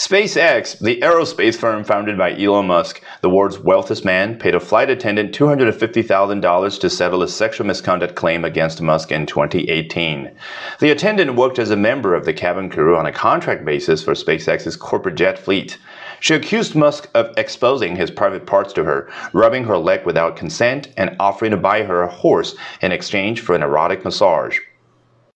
SpaceX, the aerospace firm founded by Elon Musk, the world's wealthiest man, paid a flight attendant $250,000 to settle a sexual misconduct claim against Musk in 2018. The attendant worked as a member of the cabin crew on a contract basis for SpaceX's corporate jet fleet. She accused Musk of exposing his private parts to her, rubbing her leg without consent, and offering to buy her a horse in exchange for an erotic massage.